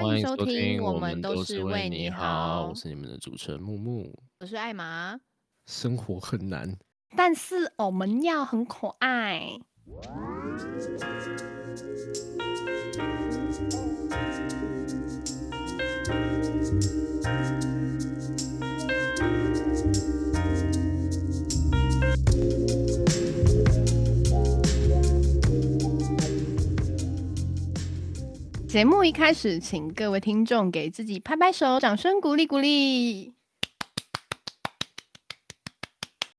欢迎收听，我们都是为你好。我是你们的主持人木木，我是艾玛。生活很难，但是我们要很可爱。节目一开始，请各位听众给自己拍拍手，掌声鼓励鼓励。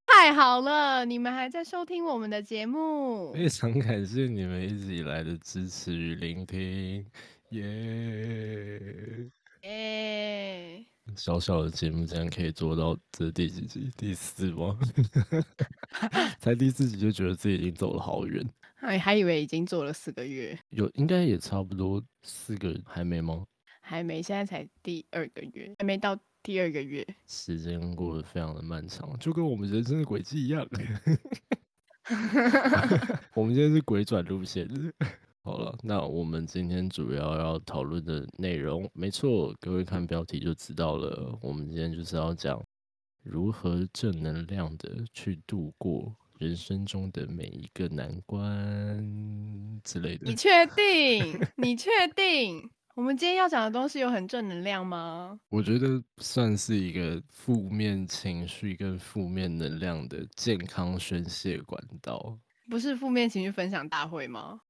太好了，你们还在收听我们的节目，非常感谢你们一直以来的支持与聆听，耶耶！小小的节目竟然可以做到这第几集？第四吗？才第四集就觉得自己已经走了好远。还还以为已经做了四个月，有应该也差不多四个，还没吗？还没，现在才第二个月，还没到第二个月。时间过得非常的漫长，就跟我们人生的轨迹一样。我们今天是鬼转路线。好了，那我们今天主要要讨论的内容，没错，各位看标题就知道了。我们今天就是要讲如何正能量的去度过。人生中的每一个难关之类的，你 确定？你确定？我们今天要讲的东西有很正能量吗？我觉得算是一个负面情绪跟负面能量的健康宣泄管道。不是负面情绪分享大会吗？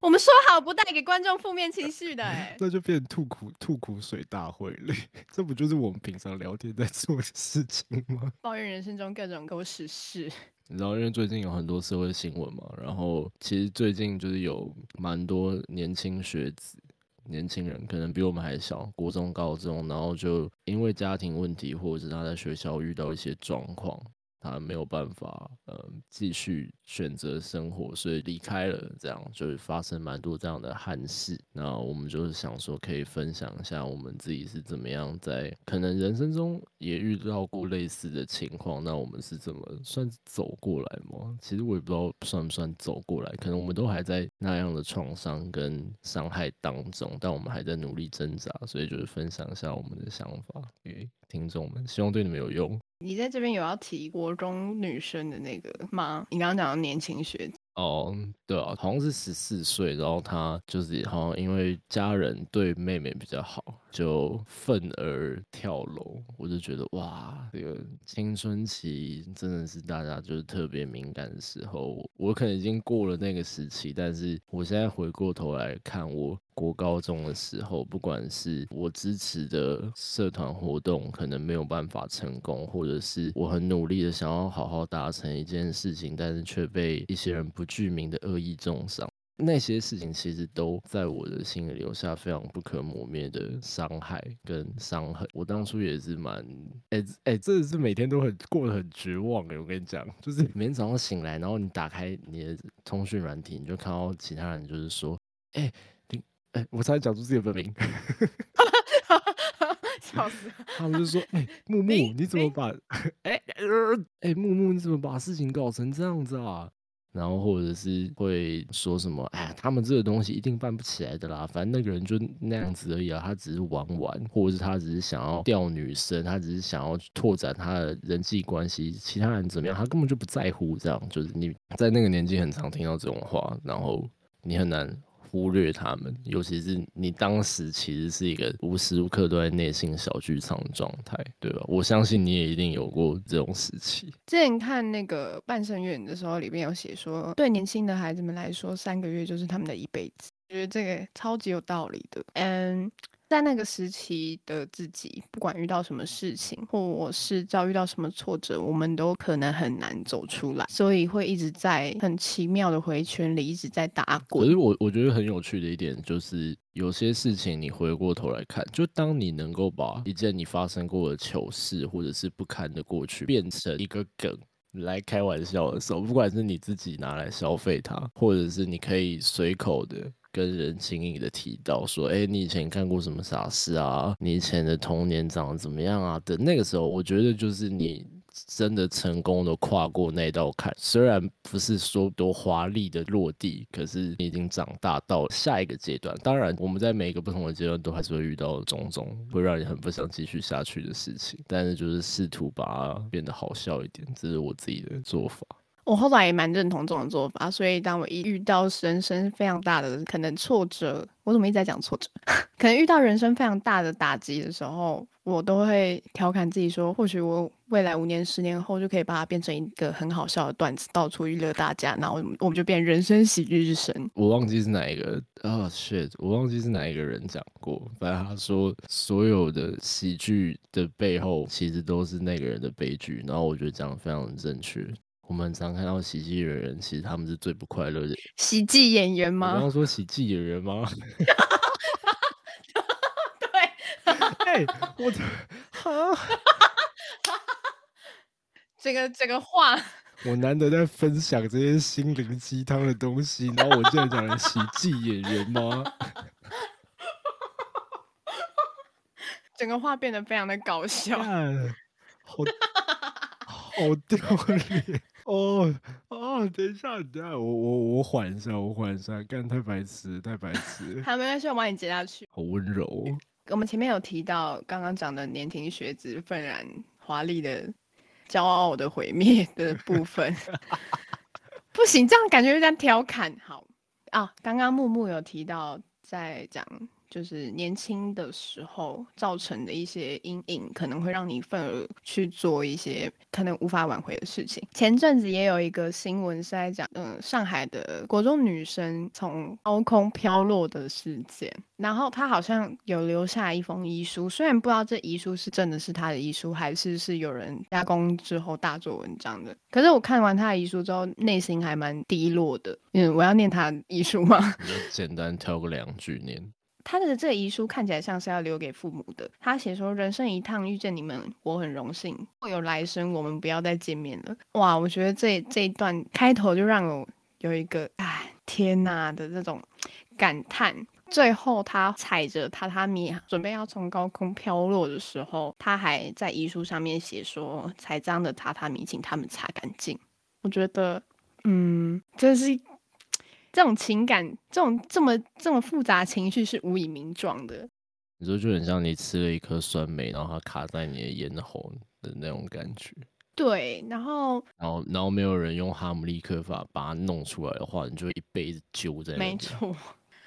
我们说好不带给观众负面情绪的，哎，那就变成吐苦吐苦水大会了。这不就是我们平常聊天在做的事情吗？抱怨人生中各种狗屎事。你知道，因为最近有很多社会新闻嘛，然后其实最近就是有蛮多年轻学子、年轻人，可能比我们还小，国中、高中，然后就因为家庭问题，或者是他在学校遇到一些状况。他没有办法，呃，继续选择生活，所以离开了。这样就是发生蛮多这样的憾事。那我们就是想说，可以分享一下我们自己是怎么样在可能人生中也遇到过类似的情况。那我们是怎么算走过来吗？其实我也不知道算不算走过来，可能我们都还在那样的创伤跟伤害当中，但我们还在努力挣扎。所以就是分享一下我们的想法给听众们，希望对你们有用。你在这边有要提国中女生的那个吗？你刚刚讲到年轻学姐哦，对啊，好像是十四岁，然后她就是好像因为家人对妹妹比较好，就愤而跳楼。我就觉得哇，这个青春期真的是大家就是特别敏感的时候。我可能已经过了那个时期，但是我现在回过头来看我。国高中的时候，不管是我支持的社团活动可能没有办法成功，或者是我很努力的想要好好达成一件事情，但是却被一些人不具名的恶意重伤，那些事情其实都在我的心里留下非常不可磨灭的伤害跟伤痕。我当初也是蛮，哎哎，真的是每天都很过得很绝望哎。我跟你讲，就是每天早上醒来，然后你打开你的通讯软体，你就看到其他人就是说，哎。哎，我才讲出自己的本名，笑死！他们就说：“哎，木木，你怎么把……哎，哎，木木，你怎么把事情搞成这样子啊？”然后或者是会说什么：“哎，他们这个东西一定办不起来的啦，反正那个人就那样子而已啊，他只是玩玩，或者是他只是想要钓女生，他只是想要拓展他的人际关系，其他人怎么样，他根本就不在乎。”这样就是你在那个年纪很常听到这种话，然后你很难。忽略他们，尤其是你当时其实是一个无时无刻都在内心小剧场的状态，对吧？我相信你也一定有过这种时期。之前看那个半生缘的时候，里面有写说，对年轻的孩子们来说，三个月就是他们的一辈子，觉得这个超级有道理的。嗯。在那个时期的自己，不管遇到什么事情，或我是遭遇到什么挫折，我们都可能很难走出来，所以会一直在很奇妙的回圈里一直在打滚。可是我我觉得很有趣的一点就是，有些事情你回过头来看，就当你能够把一件你发生过的糗事或者是不堪的过去变成一个梗来开玩笑的时候，不管是你自己拿来消费它，或者是你可以随口的。跟人轻易的提到说，哎，你以前干过什么傻事啊？你以前的童年长得怎么样啊？的那个时候，我觉得就是你真的成功的跨过那道坎。虽然不是说多华丽的落地，可是你已经长大到下一个阶段。当然，我们在每一个不同的阶段都还是会遇到种种会让你很不想继续下去的事情，但是就是试图把它变得好笑一点，这是我自己的做法。我后来也蛮认同这种做法，所以当我一遇到人生非常大的可能挫折，我怎么一直在讲挫折？可能遇到人生非常大的打击的时候，我都会调侃自己说，或许我未来五年、十年后就可以把它变成一个很好笑的段子，到处娱乐大家，然后我们就变人生喜剧之神。我忘记是哪一个啊，shit，我忘记是哪一个人讲过，反正他说所有的喜剧的背后其实都是那个人的悲剧，然后我觉得讲的非常正确。我们常看到喜剧的人，其实他们是最不快乐的。喜剧演员吗？刚刚说喜剧演员吗？对。哎，我的哈，这个这个话，我难得在分享这些心灵鸡汤的东西，然后我竟然讲了喜剧演员吗？整个话变得非常的搞笑，好好丢脸。哦哦，等一下，等一下，我我我缓一下，我缓一下，干太白痴，太白痴。好，没关系，我帮你接下去。好温柔。我们前面有提到，刚刚讲的年轻学子愤然华丽的、骄傲的毁灭的部分，不行，这样感觉有点调侃。好啊，刚刚木木有提到在讲。就是年轻的时候造成的一些阴影，可能会让你愤而去做一些可能无法挽回的事情。前阵子也有一个新闻是在讲，嗯，上海的国中女生从高空飘落的事件，然后她好像有留下一封遗书，虽然不知道这遗书是真的是她的遗书，还是是有人加工之后大做文章的。可是我看完她的遗书之后，内心还蛮低落的。嗯，我要念她遗书吗？简单挑个两句念。他的这遗书看起来像是要留给父母的。他写说：“人生一趟，遇见你们，我很荣幸。会有来生，我们不要再见面了。”哇，我觉得这这一段开头就让我有一个“哎，天哪”的这种感叹。最后，他踩着榻榻米准备要从高空飘落的时候，他还在遗书上面写说：“踩脏的榻榻米，请他们擦干净。”我觉得，嗯，这是。这种情感，这种这么这么复杂情绪是无以名状的。你说就很像你吃了一颗酸梅，然后它卡在你的咽喉的那种感觉。对，然后然后然后没有人用哈姆立克法把它弄出来的话，你就会一辈子揪在。没错，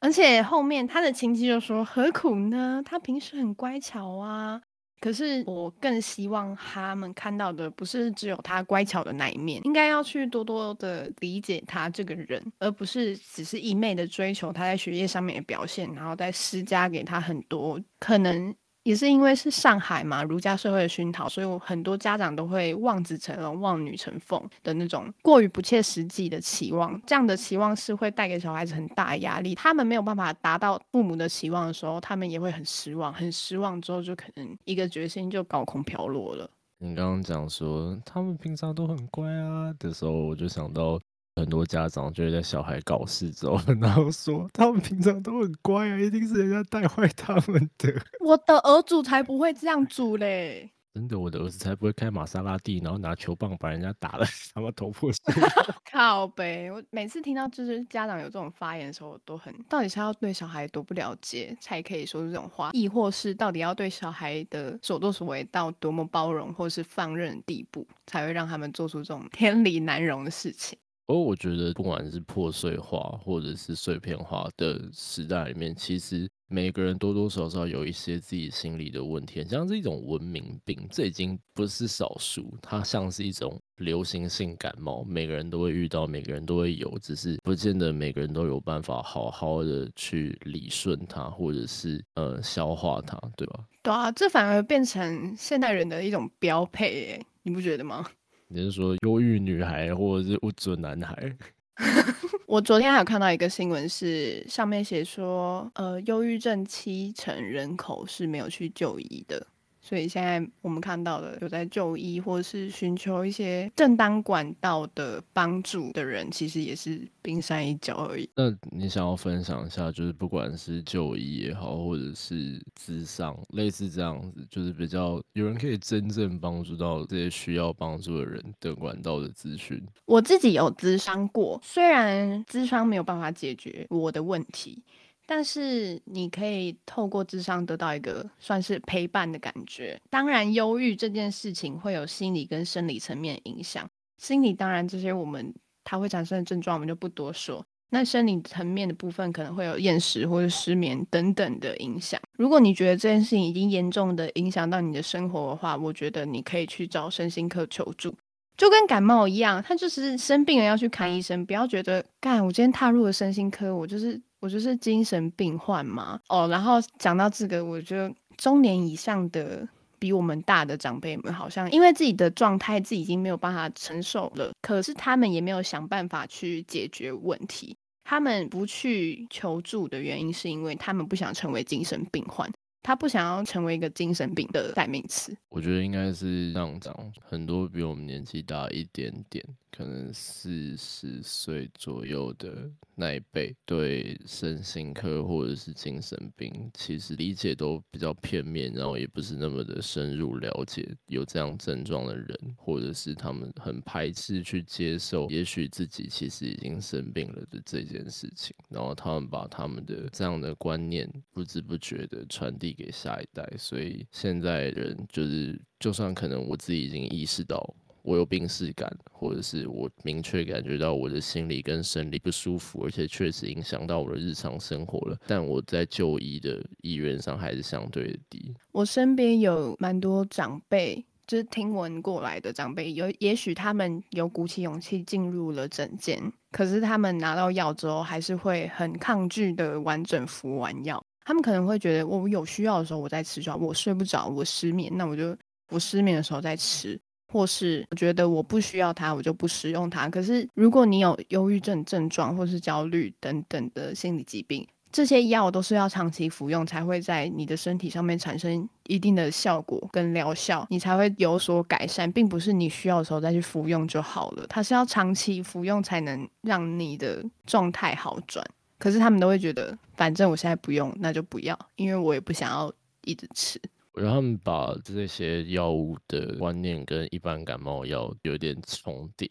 而且后面他的亲戚就说：“何苦呢？他平时很乖巧啊。”可是我更希望他们看到的不是只有他乖巧的那一面，应该要去多多的理解他这个人，而不是只是一昧的追求他在学业上面的表现，然后再施加给他很多可能。也是因为是上海嘛，儒家社会的熏陶，所以我很多家长都会望子成龙、望女成凤的那种过于不切实际的期望。这样的期望是会带给小孩子很大压力。他们没有办法达到父母的期望的时候，他们也会很失望。很失望之后，就可能一个决心就高空飘落了。你刚刚讲说他们平常都很乖啊的时候，我就想到。很多家长就会在小孩搞事之后，然后说他们平常都很乖啊，一定是人家带坏他们的。我的儿子才不会这样煮嘞！真的，我的儿子才不会开玛莎拉蒂，然后拿球棒把人家打了，他妈头破血流靠呗！我每次听到就是家长有这种发言的时候，我都很到底是要对小孩多不了解才可以说出这种话，亦或是到底要对小孩的所作所为到多么包容或是放任的地步，才会让他们做出这种天理难容的事情？而我觉得，不管是破碎化或者是碎片化的时代里面，其实每个人多多少少有一些自己心里的问题，像是一种文明病，这已经不是少数，它像是一种流行性感冒，每个人都会遇到，每个人都会有，只是不见得每个人都有办法好好的去理顺它，或者是呃消化它，对吧？对啊，这反而变成现代人的一种标配，哎，你不觉得吗？你是说忧郁女孩，或者是不准男孩？我昨天还有看到一个新闻，是上面写说，呃，忧郁症七成人口是没有去就医的，所以现在我们看到的有在就医或者是寻求一些正当管道的帮助的人，其实也是冰山一角而已。那你想要分享一下，就是不管是就医也好，或者是咨商，类似这样子，就是比较有人可以真正帮助到这些需要帮助的人的管道的资讯。我自己有咨商过，虽然咨商没有办法解决我的问题。但是你可以透过智商得到一个算是陪伴的感觉。当然，忧郁这件事情会有心理跟生理层面影响。心理当然这些我们它会产生的症状我们就不多说。那生理层面的部分可能会有厌食或者失眠等等的影响。如果你觉得这件事情已经严重的影响到你的生活的话，我觉得你可以去找身心科求助。就跟感冒一样，他就是生病了要去看医生，不要觉得干我今天踏入了身心科，我就是。我就是精神病患嘛，哦，然后讲到这个，我觉得中年以上的比我们大的长辈们，好像因为自己的状态自己已经没有办法承受了，可是他们也没有想办法去解决问题。他们不去求助的原因，是因为他们不想成为精神病患。他不想要成为一个精神病的代名词。我觉得应该是这样讲，很多比我们年纪大一点点，可能四十岁左右的那一辈，对身心科或者是精神病，其实理解都比较片面，然后也不是那么的深入了解有这样症状的人，或者是他们很排斥去接受，也许自己其实已经生病了的这件事情，然后他们把他们的这样的观念不知不觉的传递。给下一代，所以现在人就是，就算可能我自己已经意识到我有病逝感，或者是我明确感觉到我的心理跟生理不舒服，而且确实影响到我的日常生活了，但我在就医的意愿上还是相对的低。我身边有蛮多长辈，就是听闻过来的长辈，有也许他们有鼓起勇气进入了诊间，可是他们拿到药之后，还是会很抗拒的完整服完药。他们可能会觉得，我有需要的时候我再吃就。我睡不着，我失眠，那我就我失眠的时候再吃，或是我觉得我不需要它，我就不使用它。可是如果你有忧郁症症状，或是焦虑等等的心理疾病，这些药都是要长期服用才会在你的身体上面产生一定的效果跟疗效，你才会有所改善，并不是你需要的时候再去服用就好了。它是要长期服用才能让你的状态好转。可是他们都会觉得，反正我现在不用，那就不要，因为我也不想要一直吃。让他们把这些药物的观念跟一般感冒药有点重叠，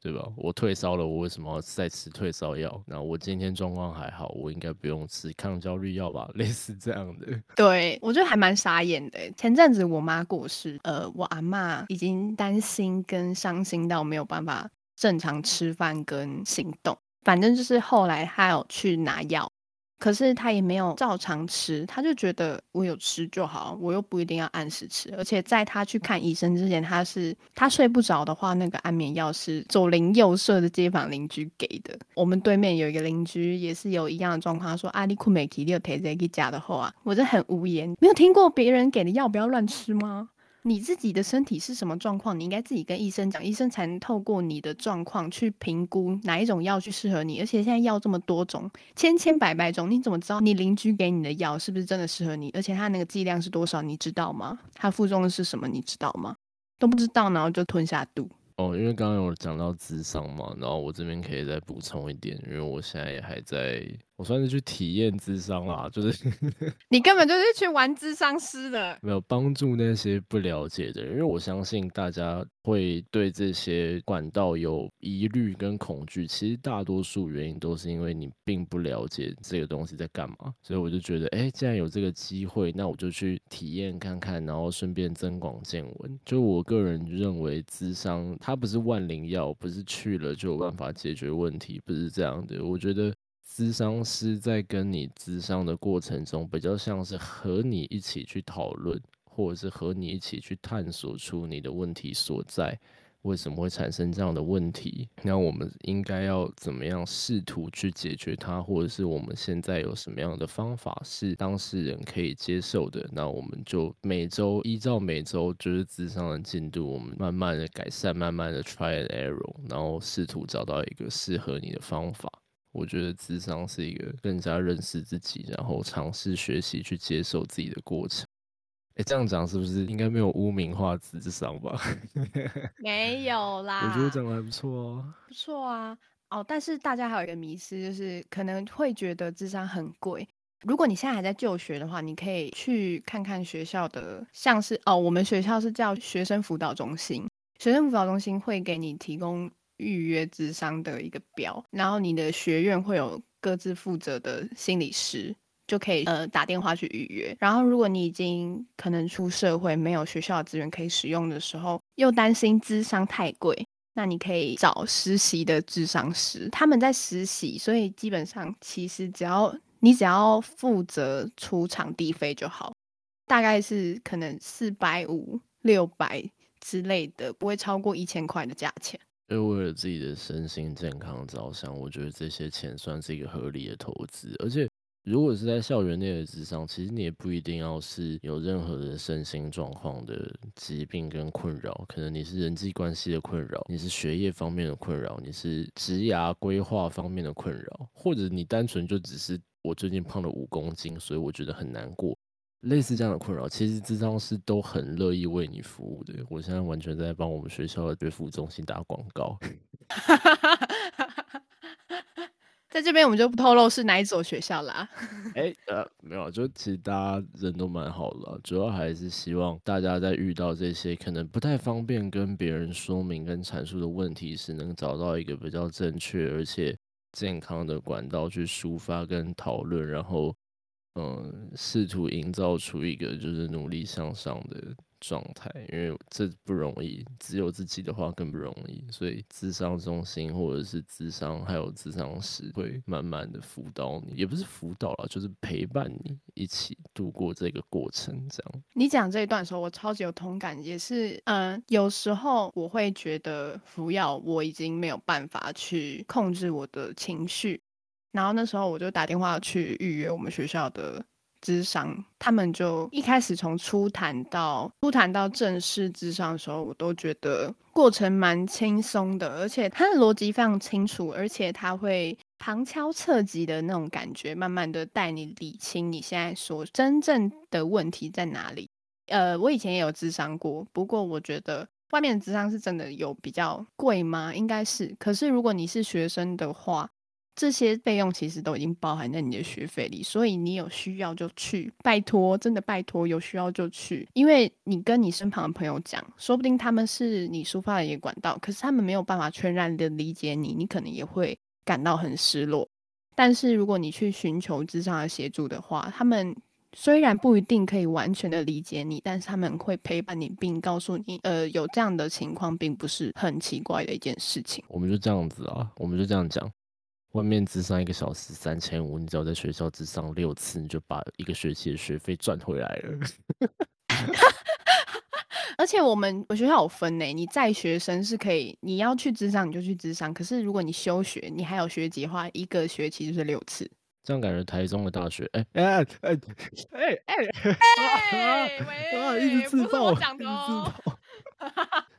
对吧？我退烧了，我为什么要再吃退烧药？那我今天状况还好，我应该不用吃抗焦虑药吧？类似这样的。对我觉得还蛮傻眼的。前阵子我妈过世，呃，我阿妈已经担心跟伤心到没有办法正常吃饭跟行动。反正就是后来她有去拿药，可是他也没有照常吃，他就觉得我有吃就好，我又不一定要按时吃。而且在他去看医生之前，他是他睡不着的话，那个安眠药是左邻右舍的街坊邻居给的。我们对面有一个邻居也是有一样的状况，说阿里库美奇六提这个家的话，我就很无言，没有听过别人给的药不要乱吃吗？你自己的身体是什么状况？你应该自己跟医生讲，医生才能透过你的状况去评估哪一种药去适合你。而且现在药这么多种，千千百百种，你怎么知道你邻居给你的药是不是真的适合你？而且它那个剂量是多少？你知道吗？它副作用是什么？你知道吗？都不知道，然后就吞下肚。哦，因为刚刚有讲到智商嘛，然后我这边可以再补充一点，因为我现在也还在。我算是去体验智商啦，就是 你根本就是去玩智商师的，没有帮助那些不了解的人，因为我相信大家会对这些管道有疑虑跟恐惧，其实大多数原因都是因为你并不了解这个东西在干嘛，所以我就觉得，哎，既然有这个机会，那我就去体验看看，然后顺便增广见闻。就我个人认为，智商它不是万灵药，不是去了就有办法解决问题，不是这样的。我觉得。咨商师在跟你咨商的过程中，比较像是和你一起去讨论，或者是和你一起去探索出你的问题所在，为什么会产生这样的问题？那我们应该要怎么样试图去解决它，或者是我们现在有什么样的方法是当事人可以接受的？那我们就每周依照每周就是咨商的进度，我们慢慢的改善，慢慢的 try and error，然后试图找到一个适合你的方法。我觉得智商是一个更加认识自己，然后尝试学习去接受自己的过程。哎，这样讲是不是应该没有污名化智商吧？没有啦，我觉得讲的还不错哦，不错啊。哦，但是大家还有一个迷思，就是可能会觉得智商很贵。如果你现在还在就学的话，你可以去看看学校的，像是哦，我们学校是叫学生辅导中心，学生辅导中心会给你提供预约智商的一个表，然后你的学院会有各自负责的心理师。就可以呃打电话去预约。然后，如果你已经可能出社会，没有学校的资源可以使用的时候，又担心智商太贵，那你可以找实习的智商师，他们在实习，所以基本上其实只要你只要负责出场地费就好，大概是可能四百五六百之类的，不会超过一千块的价钱。为为了自己的身心健康着想，我觉得这些钱算是一个合理的投资，而且。如果是在校园内的智商，其实你也不一定要是有任何的身心状况的疾病跟困扰，可能你是人际关系的困扰，你是学业方面的困扰，你是职涯规划方面的困扰，或者你单纯就只是我最近胖了五公斤，所以我觉得很难过，类似这样的困扰，其实智商师都很乐意为你服务的。我现在完全在帮我们学校的学服中心打广告。在这边我们就不透露是哪一所学校啦。哎，呃，没有，就其实大家人都蛮好的，主要还是希望大家在遇到这些可能不太方便跟别人说明跟阐述的问题时，能找到一个比较正确而且健康的管道去抒发跟讨论，然后，嗯，试图营造出一个就是努力向上的。状态，因为这不容易，只有自己的话更不容易，所以智商中心或者是智商还有智商师会慢慢的辅导你，也不是辅导了，就是陪伴你一起度过这个过程。这样，你讲这一段的时候，我超级有同感，也是，嗯，有时候我会觉得服药我已经没有办法去控制我的情绪，然后那时候我就打电话去预约我们学校的。智商，他们就一开始从初谈到初谈到正式智商的时候，我都觉得过程蛮轻松的，而且他的逻辑非常清楚，而且他会旁敲侧击的那种感觉，慢慢的带你理清你现在所真正的问题在哪里。呃，我以前也有智商过，不过我觉得外面的智商是真的有比较贵吗？应该是，可是如果你是学生的话。这些费用其实都已经包含在你的学费里，所以你有需要就去，拜托，真的拜托，有需要就去，因为你跟你身旁的朋友讲，说不定他们是你抒发的一个管道，可是他们没有办法全然的理解你，你可能也会感到很失落。但是如果你去寻求智商的协助的话，他们虽然不一定可以完全的理解你，但是他们会陪伴你，并告诉你，呃，有这样的情况并不是很奇怪的一件事情。我们就这样子啊，我们就这样讲。外面智商一个小时三千五，你只要在学校智商六次，你就把一个学期的学费赚回来了。而且我们我学校有分呢，你在学生是可以，你要去智商你就去智商，可是如果你休学，你还有学籍的话，一个学期就是六次。这样感觉台中的大学，哎哎 哎哎 哎哎，一直自爆，讲的哦。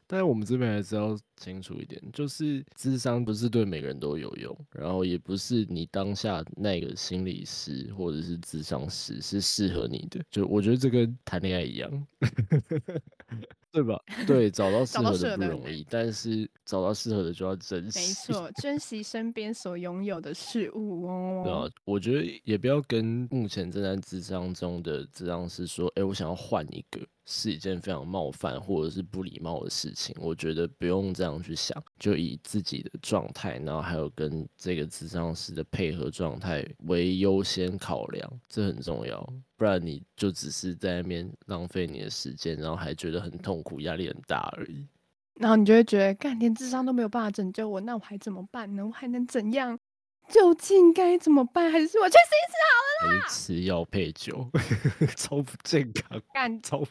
但我们这边还是要清楚一点，就是智商不是对每个人都有用，然后也不是你当下那个心理师或者是智商师是适合你的。就我觉得这跟谈恋爱一样。对吧？对，找到适合的不容易，但是找到适合的就要珍惜。没错，珍惜身边所拥有的事物哦。对啊，我觉得也不要跟目前正在智商中的智商师说：“哎，我想要换一个。”是一件非常冒犯或者是不礼貌的事情。我觉得不用这样去想，就以自己的状态，然后还有跟这个智商师的配合状态为优先考量，这很重要。不然你就只是在那边浪费你的时间，然后还觉得很痛苦、压力很大而已。然后你就会觉得，干连智商都没有办法拯救我，那我还怎么办呢？我还能怎样？究竟该怎么办？还是我去试一试好了啦？吃药配酒，超不健康，干超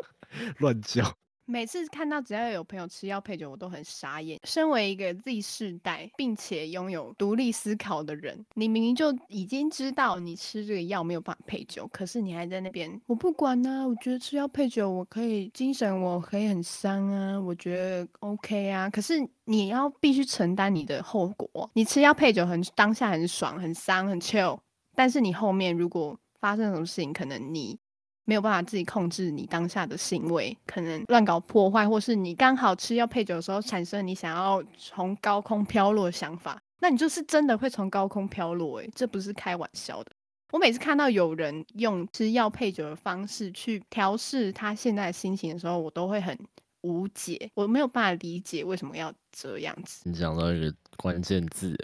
乱叫。每次看到只要有朋友吃药配酒，我都很傻眼。身为一个 Z 世代，并且拥有独立思考的人，你明明就已经知道你吃这个药没有办法配酒，可是你还在那边，我不管啊！我觉得吃药配酒，我可以精神，我可以很伤啊，我觉得 OK 啊。可是你要必须承担你的后果。你吃药配酒很当下很爽，很伤，很 chill，但是你后面如果发生什么事情，可能你没有办法自己控制你当下的行为，可能乱搞破坏，或是你刚好吃药配酒的时候产生你想要从高空飘落的想法，那你就是真的会从高空飘落，诶，这不是开玩笑的。我每次看到有人用吃药配酒的方式去调试他现在的心情的时候，我都会很无解，我没有办法理解为什么要这样子。你讲到一个关键字。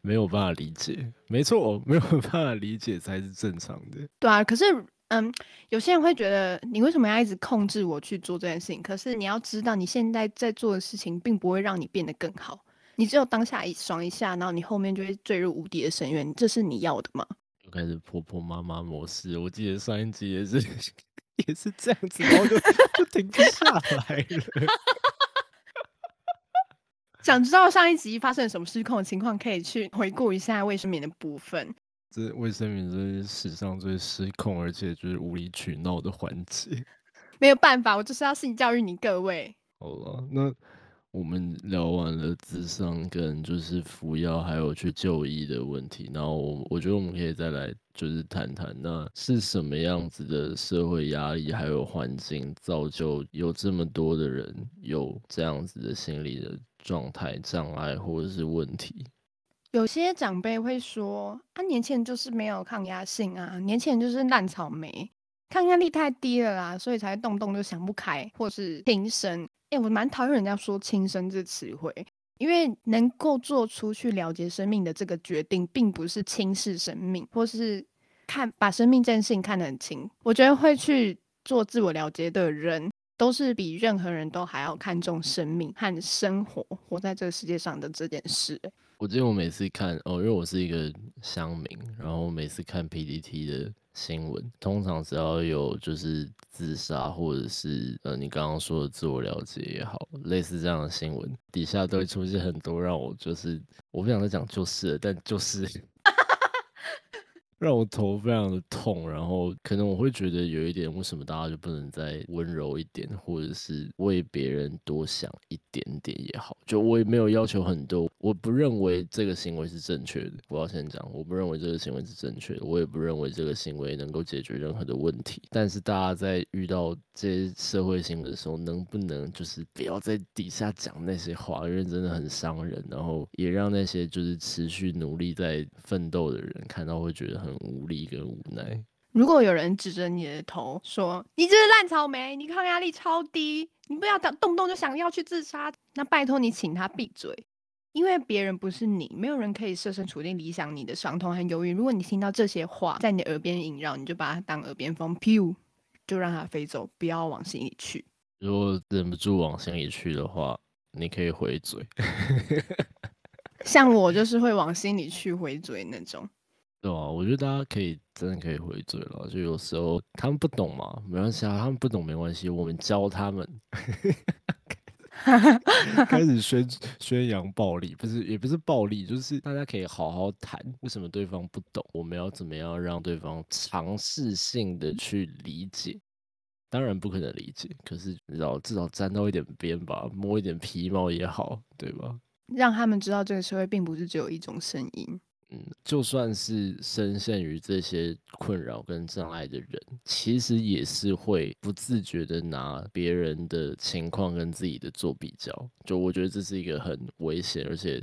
没有办法理解，没错，没有办法理解才是正常的。对啊，可是，嗯，有些人会觉得你为什么要一直控制我去做这件事情？可是你要知道，你现在在做的事情并不会让你变得更好。你只有当下一爽一下，然后你后面就会坠入无底的深渊。这是你要的吗？又开始婆婆妈妈模式。我记得上一集也是 也是这样子，然后就就停不下来了。想知道上一集发生了什么失控的情况，可以去回顾一下卫生棉的部分。这卫生棉这是史上最失控，而且就是无理取闹的环节。没有办法，我就是要性教育你各位。好了，那我们聊完了智商跟就是服药还有去就医的问题，然后我我觉得我们可以再来就是谈谈，那是什么样子的社会压力还有环境造就有这么多的人有这样子的心理的。状态障碍或者是问题，有些长辈会说：“啊，年轻人就是没有抗压性啊，年轻人就是烂草莓，抗压力太低了啦，所以才动动就想不开，或是轻生。”哎，我蛮讨厌人家说“轻生”这词汇，因为能够做出去了结生命的这个决定，并不是轻视生命，或是看把生命这件事情看得很轻。我觉得会去做自我了结的人。都是比任何人都还要看重生命和生活，活在这个世界上的这件事。我记得我每次看哦，因为我是一个乡民，然后每次看 PPT 的新闻，通常只要有就是自杀或者是呃你刚刚说的自我了解也好，类似这样的新闻，底下都会出现很多让我就是我不想再讲就是了，但就是。让我头非常的痛，然后可能我会觉得有一点，为什么大家就不能再温柔一点，或者是为别人多想一点点也好？就我也没有要求很多，我不认为这个行为是正确的。我要先讲，我不认为这个行为是正确的，我也不认为这个行为能够解决任何的问题。但是大家在遇到这些社会新闻的时候，能不能就是不要在底下讲那些话，因为真的很伤人，然后也让那些就是持续努力在奋斗的人看到会觉得很。很无力跟无奈。如果有人指着你的头说：“你这是烂草莓，你抗压力超低，你不要动动不动就想要去自杀。”那拜托你，请他闭嘴，因为别人不是你，没有人可以设身处地理想你的伤痛和忧郁。如果你听到这些话在你耳边萦绕，你就把它当耳边风，噗，就让它飞走，不要往心里去。如果忍不住往心里去的话，你可以回嘴。像我就是会往心里去回嘴那种。对啊，我觉得大家可以真的可以回嘴了。就有时候他们不懂嘛，没关系啊，他们不懂没关系，我们教他们。开始宣宣扬暴力，不是也不是暴力，就是大家可以好好谈，为什么对方不懂，我们要怎么样让对方尝试性的去理解。当然不可能理解，可是你知道，至少沾到一点边吧，摸一点皮毛也好，对吧？让他们知道这个社会并不是只有一种声音。嗯，就算是深陷于这些困扰跟障碍的人，其实也是会不自觉的拿别人的情况跟自己的做比较。就我觉得这是一个很危险，而且，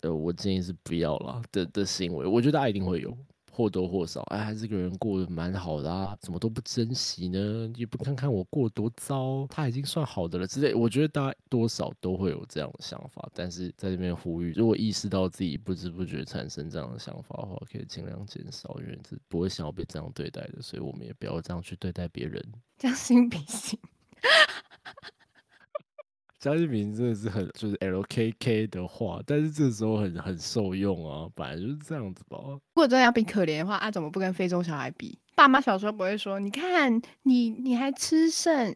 呃，我建议是不要啦的的行为。我觉得大家一定会有。或多或少，哎，这个人过得蛮好的啊，怎么都不珍惜呢？也不看看我过多糟，他已经算好的了之类。我觉得大家多少都会有这样的想法，但是在这边呼吁，如果意识到自己不知不觉产生这样的想法的话，可以尽量减少，因为是不会想要被这样对待的，所以我们也不要这样去对待别人，将心比心。张一鸣真的是很就是 LKK 的话，但是这时候很很受用啊，本来就是这样子吧。如果真的要比可怜的话，啊，怎么不跟非洲小孩比？爸妈小时候不会说，你看你你还吃剩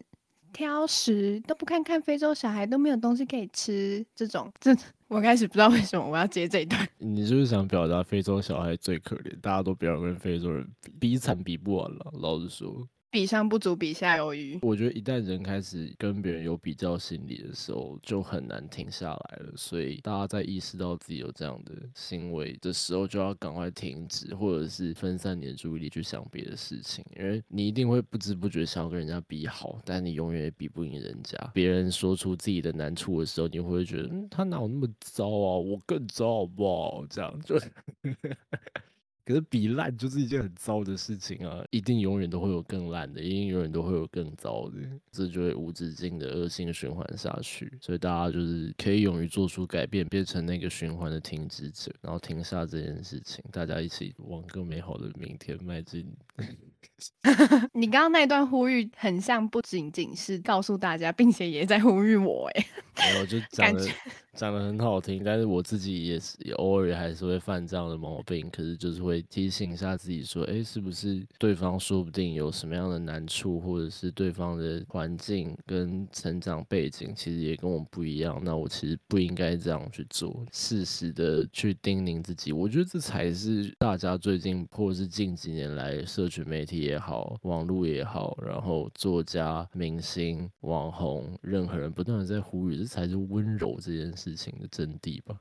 挑食，都不看看非洲小孩都没有东西可以吃，这种这我开始不知道为什么我要接这一段。你就是想表达非洲小孩最可怜，大家都不要跟非洲人比，比惨比不完了。老实说，比上不足，比下有余。我觉得一旦人开始跟别人有比较心理的时候，就很难停下来了。所以大家在意识到自己有这样的行为的时候，就要赶快停止，或者是分散你的注意力去想别的事情。因为你一定会不知不觉想要跟人家比好，但你永远也比不赢人家。别人说出自己的难处的时候，你会觉得，嗯，他哪有那么糟啊？我更糟好不好？这样就。可是比烂就是一件很糟的事情啊！一定永远都会有更烂的，一定永远都会有更糟的，这就会无止境的恶性循环下去。所以大家就是可以勇于做出改变，变成那个循环的停止者，然后停下这件事情，大家一起往更美好的明天迈进。你刚刚那段呼吁很像，不仅仅是告诉大家，并且也在呼吁我，哎，没有就讲的讲的很好听，但是我自己也是偶尔还是会犯这样的毛病，可是就是会提醒一下自己说，哎，是不是对方说不定有什么样的难处，或者是对方的环境跟成长背景其实也跟我不一样，那我其实不应该这样去做，适时的去叮咛自己，我觉得这才是大家最近或者是近几年来社群媒体也好，网络也好，然后作家、明星、网红，任何人不断的在呼吁，这才是温柔这件事情的真谛吧。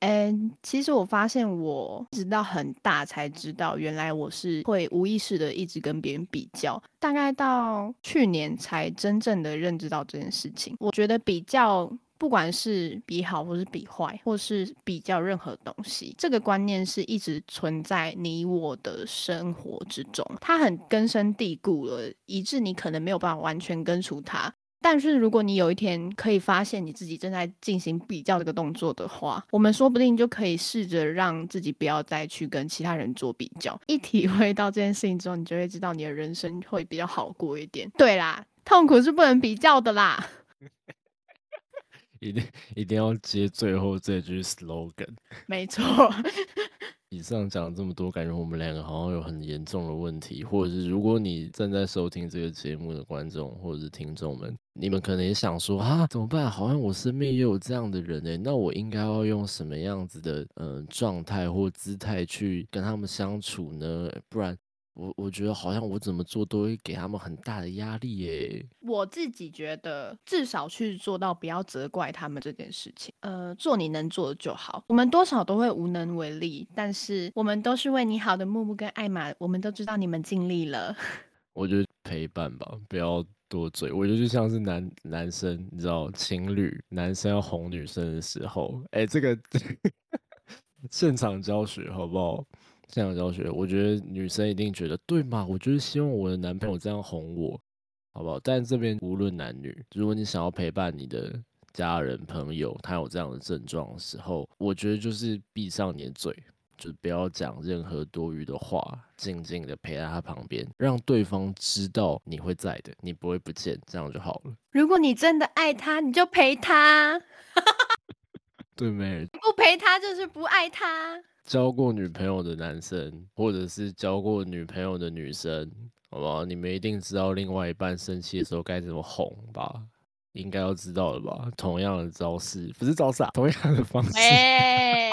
嗯，其实我发现我直到很大才知道，原来我是会无意识的一直跟别人比较。大概到去年才真正的认知到这件事情。我觉得比较。不管是比好，或是比坏，或是比较任何东西，这个观念是一直存在你我的生活之中，它很根深蒂固了，以致你可能没有办法完全根除它。但是如果你有一天可以发现你自己正在进行比较这个动作的话，我们说不定就可以试着让自己不要再去跟其他人做比较。一体会到这件事情之后，你就会知道你的人生会比较好过一点。对啦，痛苦是不能比较的啦。一定一定要接最后这句 slogan。没错。以上讲这么多，感觉我们两个好像有很严重的问题，或者是如果你正在收听这个节目的观众或者是听众们，你们可能也想说啊，怎么办？好像我身边也有这样的人诶，那我应该要用什么样子的嗯状态或姿态去跟他们相处呢？不然。我我觉得好像我怎么做都会给他们很大的压力耶。我自己觉得至少去做到不要责怪他们这件事情，呃，做你能做的就好。我们多少都会无能为力，但是我们都是为你好的。木木跟艾玛，我们都知道你们尽力了。我觉得陪伴吧，不要多嘴。我觉得就像是男男生，你知道，情侣男生要哄女生的时候，哎，这个 现场教学好不好？这样教学，我觉得女生一定觉得对嘛？我就是希望我的男朋友这样哄我，好不好？但这边无论男女，如果你想要陪伴你的家人朋友，他有这样的症状的时候，我觉得就是闭上你的嘴，就不要讲任何多余的话，静静的陪在他旁边，让对方知道你会在的，你不会不见，这样就好了。如果你真的爱他，你就陪他。对没？不陪他就是不爱他。交过女朋友的男生，或者是交过女朋友的女生，好不好？你们一定知道另外一半生气的时候该怎么哄吧？应该要知道了吧？同样的招式，不是招式，啊，同样的方式。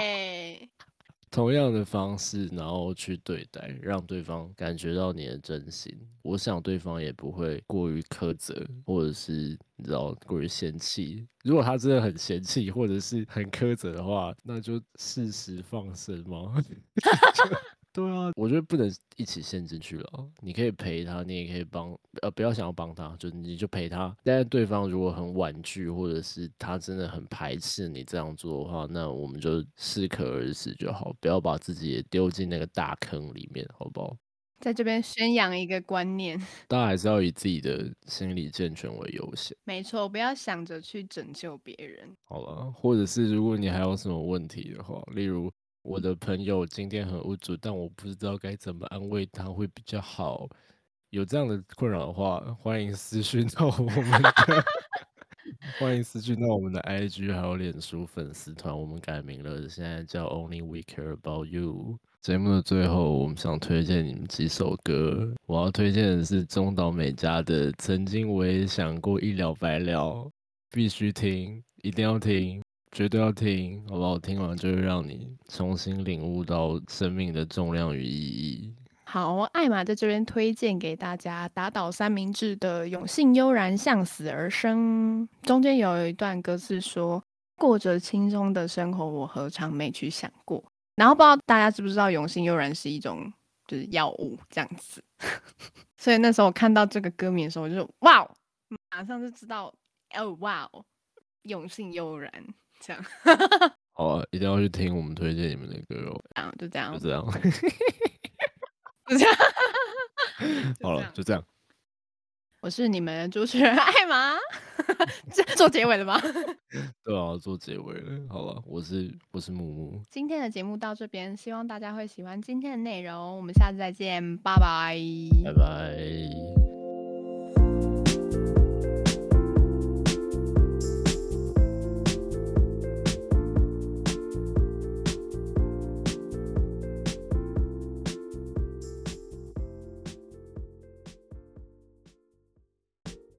同样的方式，然后去对待，让对方感觉到你的真心。我想对方也不会过于苛责，或者是你知道过于嫌弃。如果他真的很嫌弃，或者是很苛责的话，那就适时放生吗？对啊，我觉得不能一起陷进去了。你可以陪他，你也可以帮，呃，不要想要帮他，就你就陪他。但是对方如果很婉拒，或者是他真的很排斥你这样做的话，那我们就适可而止就好，不要把自己也丢进那个大坑里面，好不好？在这边宣扬一个观念，大家还是要以自己的心理健全为优先。没错，不要想着去拯救别人。好了，或者是如果你还有什么问题的话，例如。我的朋友今天很无助，但我不知道该怎么安慰他会比较好。有这样的困扰的话，欢迎私讯到我们的，欢迎私讯到我们的 IG 还有脸书粉丝团。我们改名了，现在叫 Only We Care About You。节目的最后，我们想推荐你们几首歌。我要推荐的是中岛美嘉的《曾经我也想过一了百了》，必须听，一定要听。绝对要听，好不好？听完就会让你重新领悟到生命的重量与意义。好，艾玛在这边推荐给大家打倒三明治的《永信悠然向死而生》，中间有一段歌词说：“过着轻松的生活，我何尝没去想过。”然后不知道大家知不知道永信悠然是一种就是药物这样子，所以那时候我看到这个歌名的时候，我就哇，哦，马上就知道哦哇，永信悠然这样。哦，一定要去听我们推荐你们的歌哦。这样就这样，就这样，就这样。好了，就这样。我是你们主持人艾玛，这做结尾了吗？对啊，做结尾了。好了，我是我是木木。今天的节目到这边，希望大家会喜欢今天的内容。我们下次再见，拜拜，拜拜。